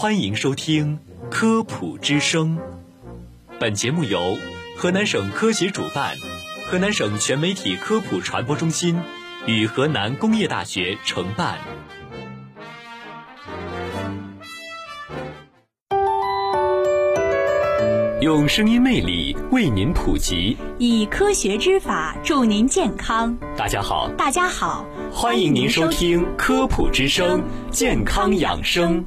欢迎收听《科普之声》。本节目由河南省科协主办，河南省全媒体科普传播中心与河南工业大学承办。用声音魅力为您普及，以科学之法助您健康。大家好，大家好，欢迎您收听《科普之声》健康养生。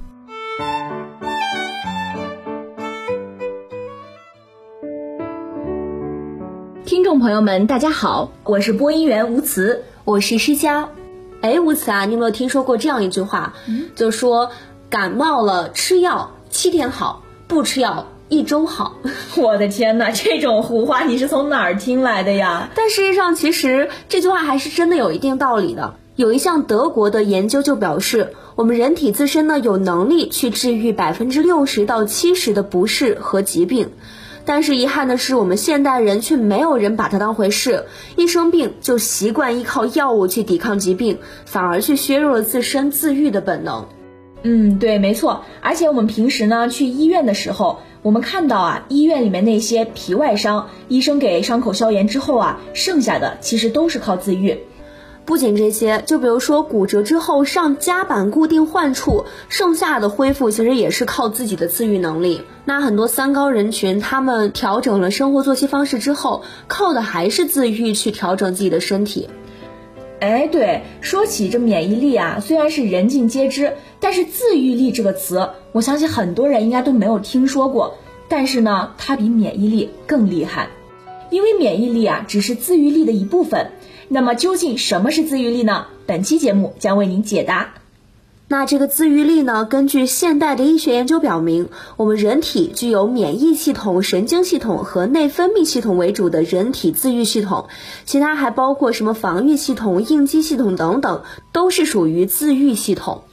众朋友们，大家好，我是播音员吴慈，我是施佳。哎，吴慈啊，你有没有听说过这样一句话？嗯，就说感冒了吃药七天好，不吃药。一周好，我的天哪，这种胡话你是从哪儿听来的呀？但事实上，其实这句话还是真的有一定道理的。有一项德国的研究就表示，我们人体自身呢有能力去治愈百分之六十到七十的不适和疾病，但是遗憾的是，我们现代人却没有人把它当回事，一生病就习惯依靠药物去抵抗疾病，反而去削弱了自身自愈的本能。嗯，对，没错。而且我们平时呢去医院的时候。我们看到啊，医院里面那些皮外伤，医生给伤口消炎之后啊，剩下的其实都是靠自愈。不仅这些，就比如说骨折之后上夹板固定患处，剩下的恢复其实也是靠自己的自愈能力。那很多三高人群，他们调整了生活作息方式之后，靠的还是自愈去调整自己的身体。哎，对，说起这免疫力啊，虽然是人尽皆知，但是自愈力这个词，我相信很多人应该都没有听说过。但是呢，它比免疫力更厉害，因为免疫力啊只是自愈力的一部分。那么究竟什么是自愈力呢？本期节目将为您解答。那这个自愈力呢？根据现代的医学研究表明，我们人体具有免疫系统、神经系统和内分泌系统为主的人体自愈系统，其他还包括什么防御系统、应激系统等等，都是属于自愈系统。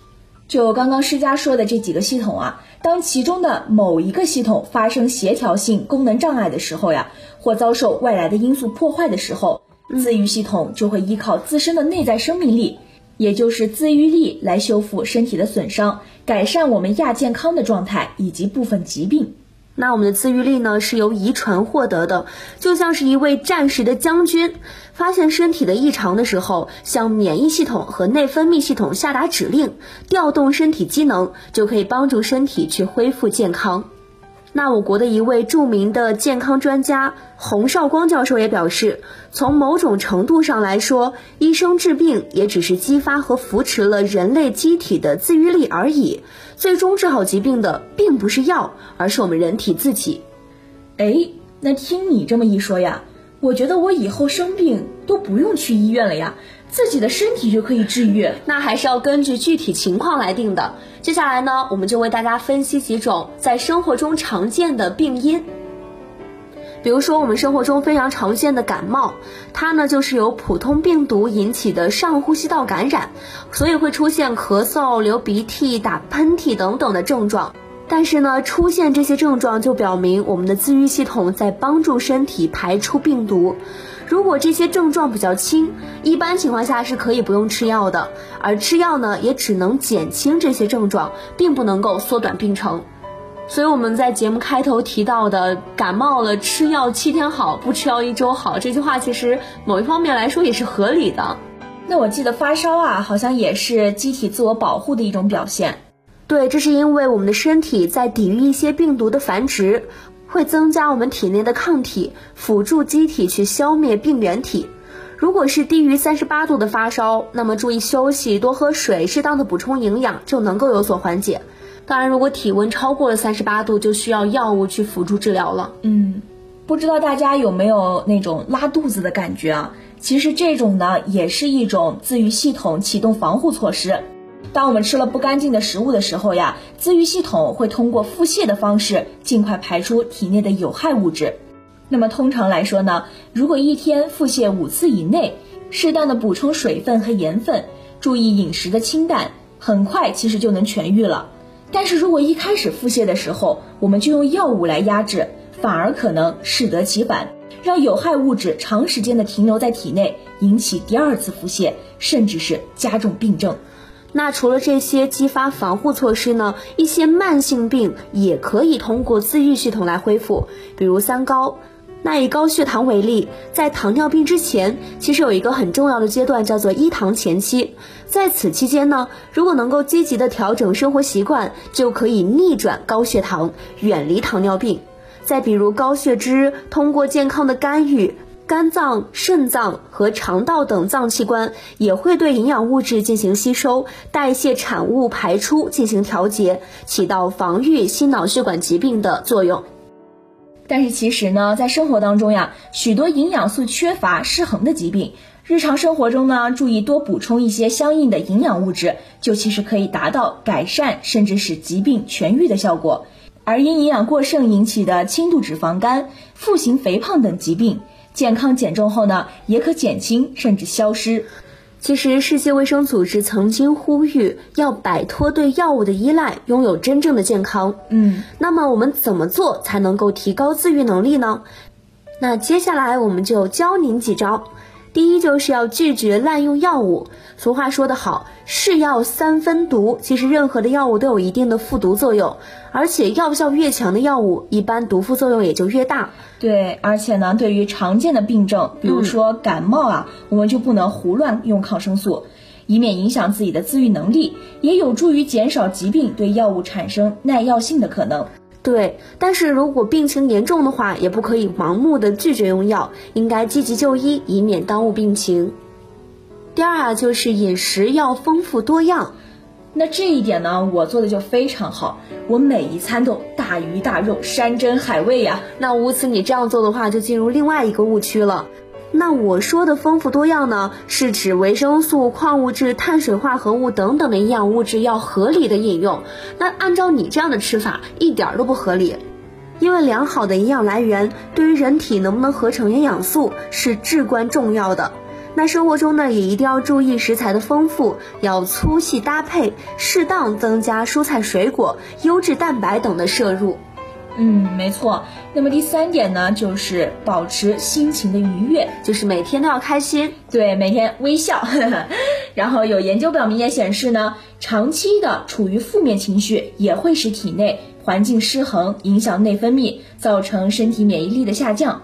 就刚刚施佳说的这几个系统啊，当其中的某一个系统发生协调性功能障碍的时候呀，或遭受外来的因素破坏的时候，自愈系统就会依靠自身的内在生命力。也就是自愈力来修复身体的损伤，改善我们亚健康的状态以及部分疾病。那我们的自愈力呢，是由遗传获得的，就像是一位战时的将军，发现身体的异常的时候，向免疫系统和内分泌系统下达指令，调动身体机能，就可以帮助身体去恢复健康。那我国的一位著名的健康专家洪绍光教授也表示，从某种程度上来说，医生治病也只是激发和扶持了人类机体的自愈力而已。最终治好疾病的并不是药，而是我们人体自己。哎，那听你这么一说呀，我觉得我以后生病都不用去医院了呀。自己的身体就可以治愈，那还是要根据具体情况来定的。接下来呢，我们就为大家分析几种在生活中常见的病因。比如说，我们生活中非常常见的感冒，它呢就是由普通病毒引起的上呼吸道感染，所以会出现咳嗽、流鼻涕、打喷嚏等等的症状。但是呢，出现这些症状就表明我们的自愈系统在帮助身体排出病毒。如果这些症状比较轻，一般情况下是可以不用吃药的，而吃药呢也只能减轻这些症状，并不能够缩短病程。所以我们在节目开头提到的“感冒了吃药七天好，不吃药一周好”这句话，其实某一方面来说也是合理的。那我记得发烧啊，好像也是机体自我保护的一种表现。对，这是因为我们的身体在抵御一些病毒的繁殖。会增加我们体内的抗体，辅助机体去消灭病原体。如果是低于三十八度的发烧，那么注意休息，多喝水，适当的补充营养就能够有所缓解。当然，如果体温超过了三十八度，就需要药物去辅助治疗了。嗯，不知道大家有没有那种拉肚子的感觉啊？其实这种呢，也是一种自愈系统启动防护措施。当我们吃了不干净的食物的时候呀，自愈系统会通过腹泻的方式尽快排出体内的有害物质。那么通常来说呢，如果一天腹泻五次以内，适当的补充水分和盐分，注意饮食的清淡，很快其实就能痊愈了。但是如果一开始腹泻的时候，我们就用药物来压制，反而可能适得其反，让有害物质长时间的停留在体内，引起第二次腹泻，甚至是加重病症。那除了这些激发防护措施呢，一些慢性病也可以通过自愈系统来恢复，比如三高。那以高血糖为例，在糖尿病之前，其实有一个很重要的阶段叫做一糖前期，在此期间呢，如果能够积极的调整生活习惯，就可以逆转高血糖，远离糖尿病。再比如高血脂，通过健康的干预。肝脏、肾脏和肠道等脏器官也会对营养物质进行吸收、代谢产物排出进行调节，起到防御心脑血管疾病的作用。但是其实呢，在生活当中呀，许多营养素缺乏、失衡的疾病，日常生活中呢，注意多补充一些相应的营养物质，就其实可以达到改善甚至使疾病痊愈的效果。而因营养过剩引起的轻度脂肪肝、腹型肥胖等疾病。健康减重后呢，也可减轻甚至消失。其实，世界卫生组织曾经呼吁要摆脱对药物的依赖，拥有真正的健康。嗯，那么我们怎么做才能够提高自愈能力呢？那接下来我们就教您几招。第一就是要拒绝滥用药物。俗话说得好，是药三分毒。其实任何的药物都有一定的复毒作用，而且药效越强的药物，一般毒副作用也就越大。对，而且呢，对于常见的病症，比如说感冒啊，我们就不能胡乱用抗生素，以免影响自己的自愈能力，也有助于减少疾病对药物产生耐药性的可能。对，但是如果病情严重的话，也不可以盲目的拒绝用药，应该积极就医，以免耽误病情。第二啊，就是饮食要丰富多样。那这一点呢，我做的就非常好，我每一餐都大鱼大肉、山珍海味呀。那无此你这样做的话，就进入另外一个误区了。那我说的丰富多样呢，是指维生素、矿物质、碳水化合物等等的营养物质要合理的饮用。那按照你这样的吃法，一点都不合理。因为良好的营养来源对于人体能不能合成营养素是至关重要的。那生活中呢，也一定要注意食材的丰富，要粗细搭配，适当增加蔬菜水果、优质蛋白等的摄入。嗯，没错。那么第三点呢，就是保持心情的愉悦，就是每天都要开心，对，每天微笑。然后有研究表明也显示呢，长期的处于负面情绪也会使体内环境失衡，影响内分泌，造成身体免疫力的下降。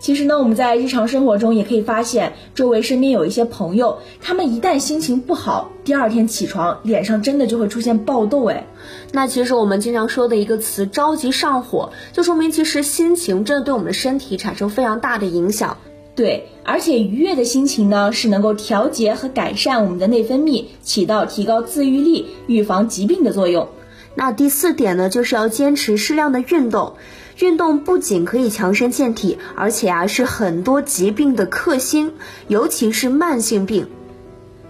其实呢，我们在日常生活中也可以发现，周围身边有一些朋友，他们一旦心情不好，第二天起床脸上真的就会出现爆痘。哎，那其实我们经常说的一个词“着急上火”，就说明其实心情真的对我们的身体产生非常大的影响。对，而且愉悦的心情呢，是能够调节和改善我们的内分泌，起到提高自愈力、预防疾病的作用。那第四点呢，就是要坚持适量的运动。运动不仅可以强身健体，而且啊是很多疾病的克星，尤其是慢性病。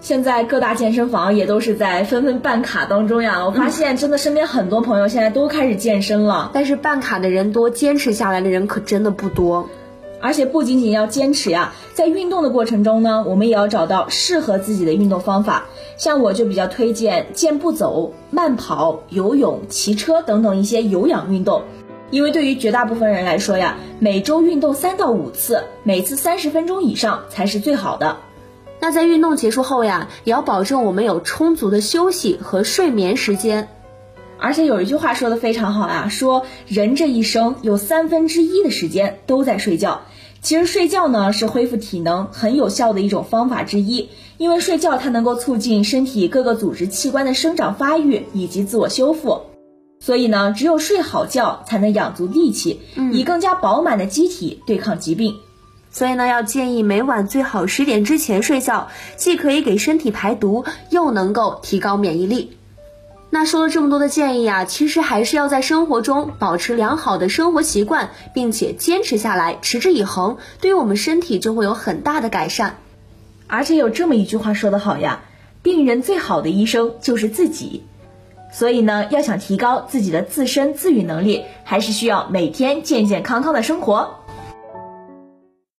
现在各大健身房也都是在纷纷办卡当中呀。我发现真的身边很多朋友现在都开始健身了，但是办卡的人多，坚持下来的人可真的不多。而且不仅仅要坚持呀，在运动的过程中呢，我们也要找到适合自己的运动方法。像我就比较推荐健步走、慢跑、游泳、骑车等等一些有氧运动。因为对于绝大部分人来说呀，每周运动三到五次，每次三十分钟以上才是最好的。那在运动结束后呀，也要保证我们有充足的休息和睡眠时间。而且有一句话说的非常好呀，说人这一生有三分之一的时间都在睡觉。其实睡觉呢是恢复体能很有效的一种方法之一，因为睡觉它能够促进身体各个组织器官的生长发育以及自我修复。所以呢，只有睡好觉，才能养足力气，以更加饱满的机体对抗疾病。所以呢，要建议每晚最好十点之前睡觉，既可以给身体排毒，又能够提高免疫力。那说了这么多的建议啊，其实还是要在生活中保持良好的生活习惯，并且坚持下来，持之以恒，对于我们身体就会有很大的改善。而且有这么一句话说得好呀，病人最好的医生就是自己。所以呢，要想提高自己的自身自愈能力，还是需要每天健健康康的生活。